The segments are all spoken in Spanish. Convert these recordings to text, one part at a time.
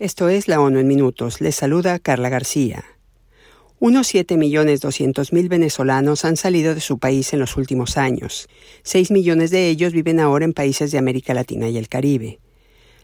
Esto es la ONU en minutos. Les saluda Carla García. Unos 7.200.000 venezolanos han salido de su país en los últimos años. 6 millones de ellos viven ahora en países de América Latina y el Caribe.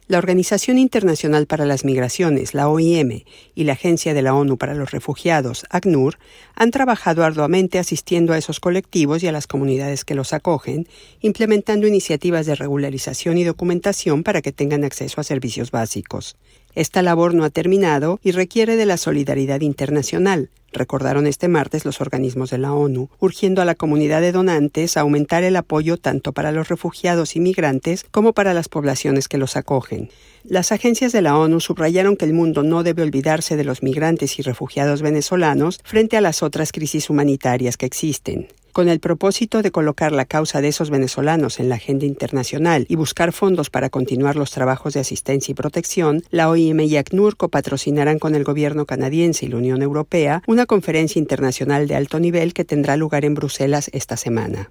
La Organización Internacional para las Migraciones, la OIM, y la Agencia de la ONU para los Refugiados, ACNUR, han trabajado arduamente asistiendo a esos colectivos y a las comunidades que los acogen, implementando iniciativas de regularización y documentación para que tengan acceso a servicios básicos. Esta labor no ha terminado y requiere de la solidaridad internacional, recordaron este martes los organismos de la ONU, urgiendo a la comunidad de donantes a aumentar el apoyo tanto para los refugiados y migrantes como para las poblaciones que los acogen. Las agencias de la ONU subrayaron que el mundo no debe olvidarse de los migrantes y refugiados venezolanos frente a las otras crisis humanitarias que existen con el propósito de colocar la causa de esos venezolanos en la agenda internacional y buscar fondos para continuar los trabajos de asistencia y protección, la OIM y ACNUR copatrocinarán con el gobierno canadiense y la Unión Europea una conferencia internacional de alto nivel que tendrá lugar en Bruselas esta semana.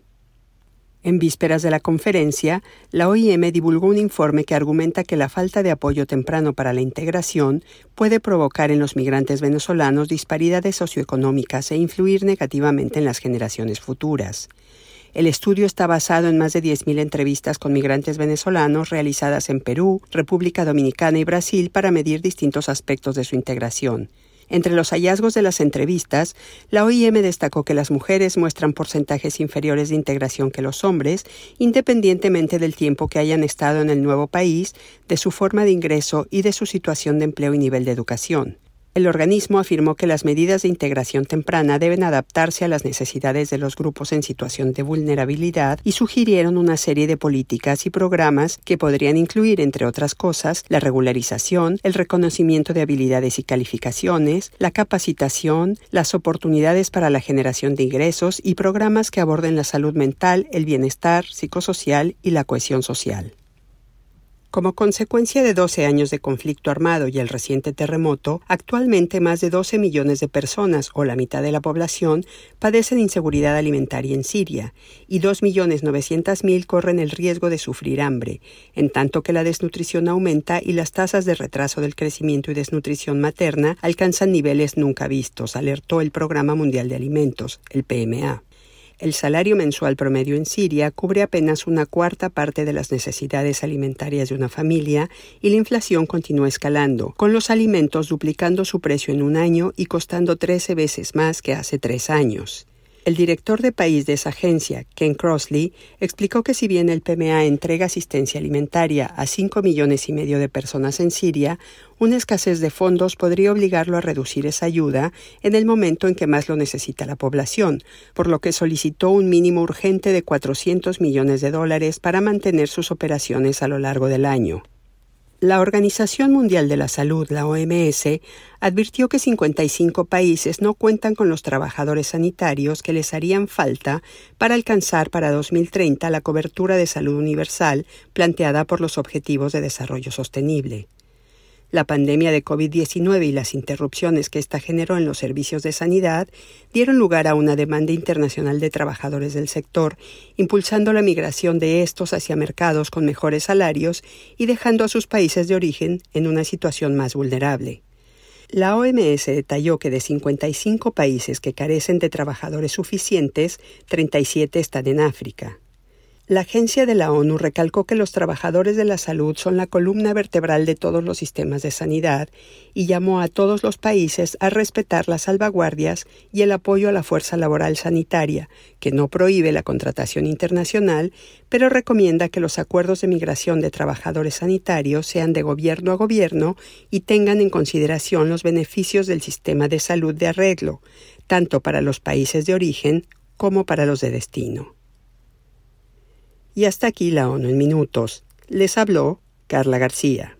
En vísperas de la conferencia, la OIM divulgó un informe que argumenta que la falta de apoyo temprano para la integración puede provocar en los migrantes venezolanos disparidades socioeconómicas e influir negativamente en las generaciones futuras. El estudio está basado en más de 10.000 entrevistas con migrantes venezolanos realizadas en Perú, República Dominicana y Brasil para medir distintos aspectos de su integración, entre los hallazgos de las entrevistas, la OIM destacó que las mujeres muestran porcentajes inferiores de integración que los hombres, independientemente del tiempo que hayan estado en el nuevo país, de su forma de ingreso y de su situación de empleo y nivel de educación. El organismo afirmó que las medidas de integración temprana deben adaptarse a las necesidades de los grupos en situación de vulnerabilidad y sugirieron una serie de políticas y programas que podrían incluir, entre otras cosas, la regularización, el reconocimiento de habilidades y calificaciones, la capacitación, las oportunidades para la generación de ingresos y programas que aborden la salud mental, el bienestar psicosocial y la cohesión social. Como consecuencia de 12 años de conflicto armado y el reciente terremoto, actualmente más de 12 millones de personas, o la mitad de la población, padecen inseguridad alimentaria en Siria, y 2.900.000 corren el riesgo de sufrir hambre, en tanto que la desnutrición aumenta y las tasas de retraso del crecimiento y desnutrición materna alcanzan niveles nunca vistos, alertó el Programa Mundial de Alimentos, el PMA. El salario mensual promedio en Siria cubre apenas una cuarta parte de las necesidades alimentarias de una familia y la inflación continúa escalando, con los alimentos duplicando su precio en un año y costando 13 veces más que hace tres años. El director de país de esa agencia, Ken Crossley, explicó que si bien el PMA entrega asistencia alimentaria a 5 millones y medio de personas en Siria, una escasez de fondos podría obligarlo a reducir esa ayuda en el momento en que más lo necesita la población, por lo que solicitó un mínimo urgente de 400 millones de dólares para mantener sus operaciones a lo largo del año. La Organización Mundial de la Salud, la OMS, advirtió que 55 países no cuentan con los trabajadores sanitarios que les harían falta para alcanzar para 2030 la cobertura de salud universal planteada por los Objetivos de Desarrollo Sostenible. La pandemia de COVID-19 y las interrupciones que ésta generó en los servicios de sanidad dieron lugar a una demanda internacional de trabajadores del sector, impulsando la migración de estos hacia mercados con mejores salarios y dejando a sus países de origen en una situación más vulnerable. La OMS detalló que de 55 países que carecen de trabajadores suficientes, 37 están en África. La agencia de la ONU recalcó que los trabajadores de la salud son la columna vertebral de todos los sistemas de sanidad y llamó a todos los países a respetar las salvaguardias y el apoyo a la fuerza laboral sanitaria, que no prohíbe la contratación internacional, pero recomienda que los acuerdos de migración de trabajadores sanitarios sean de gobierno a gobierno y tengan en consideración los beneficios del sistema de salud de arreglo, tanto para los países de origen como para los de destino. Y hasta aquí la ONU en minutos. Les habló Carla García.